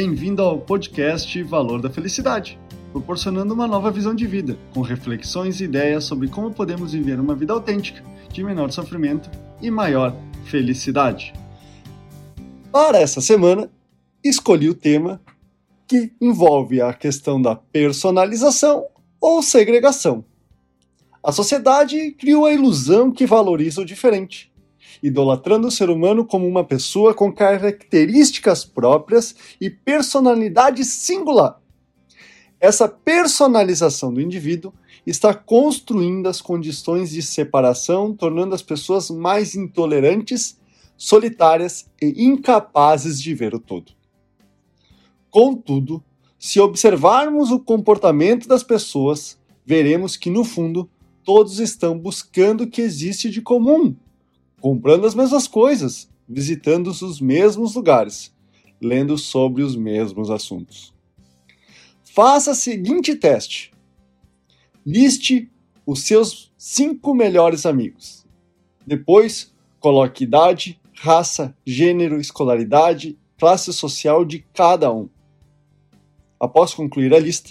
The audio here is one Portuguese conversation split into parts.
Bem-vindo ao podcast Valor da Felicidade, proporcionando uma nova visão de vida, com reflexões e ideias sobre como podemos viver uma vida autêntica, de menor sofrimento e maior felicidade. Para essa semana, escolhi o tema que envolve a questão da personalização ou segregação. A sociedade criou a ilusão que valoriza o diferente, idolatrando o ser humano como uma pessoa com características próprias e personalidade singular. Essa personalização do indivíduo está construindo as condições de separação, tornando as pessoas mais intolerantes, solitárias e incapazes de ver o todo. Contudo, se observarmos o comportamento das pessoas, veremos que, no fundo, todos estão buscando o que existe de comum comprando as mesmas coisas, visitando os mesmos lugares, lendo sobre os mesmos assuntos. Faça o seguinte teste: liste os seus cinco melhores amigos. Depois, coloque idade, raça, gênero, escolaridade, classe social de cada um. Após concluir a lista,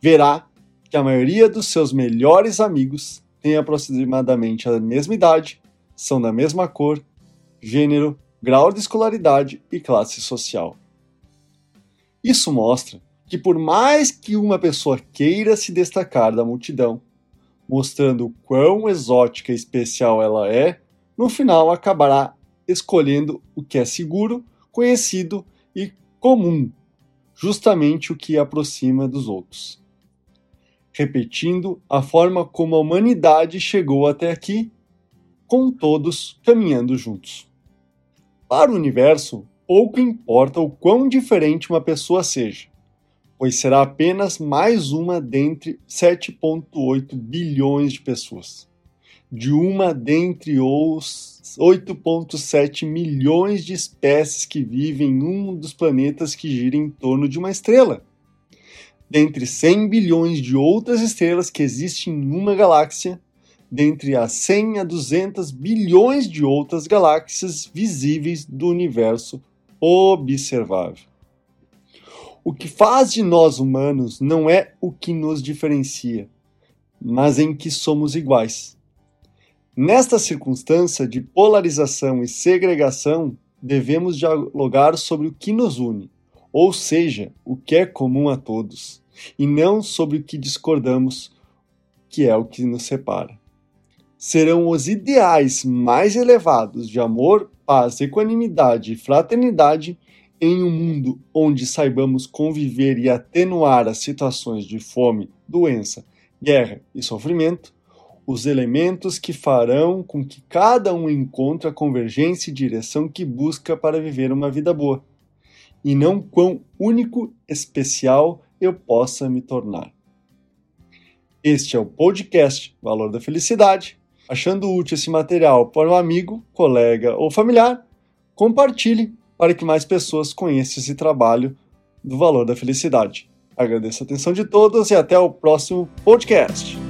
verá que a maioria dos seus melhores amigos tem aproximadamente a mesma idade são da mesma cor, gênero, grau de escolaridade e classe social. Isso mostra que, por mais que uma pessoa queira se destacar da multidão, mostrando o quão exótica e especial ela é, no final acabará escolhendo o que é seguro, conhecido e comum, justamente o que a aproxima dos outros. Repetindo a forma como a humanidade chegou até aqui com todos caminhando juntos. Para o universo, pouco importa o quão diferente uma pessoa seja, pois será apenas mais uma dentre 7,8 bilhões de pessoas, de uma dentre os 8,7 milhões de espécies que vivem em um dos planetas que gira em torno de uma estrela, dentre 100 bilhões de outras estrelas que existem em uma galáxia dentre as 100 a 200 bilhões de outras galáxias visíveis do universo observável. O que faz de nós humanos não é o que nos diferencia, mas em que somos iguais. Nesta circunstância de polarização e segregação, devemos dialogar sobre o que nos une, ou seja, o que é comum a todos, e não sobre o que discordamos, que é o que nos separa serão os ideais mais elevados de amor, paz, equanimidade e fraternidade em um mundo onde saibamos conviver e atenuar as situações de fome, doença, guerra e sofrimento, os elementos que farão com que cada um encontre a convergência e direção que busca para viver uma vida boa, e não quão único, especial eu possa me tornar. Este é o podcast Valor da Felicidade Achando útil esse material para um amigo, colega ou familiar, compartilhe para que mais pessoas conheçam esse trabalho do valor da felicidade. Agradeço a atenção de todos e até o próximo podcast.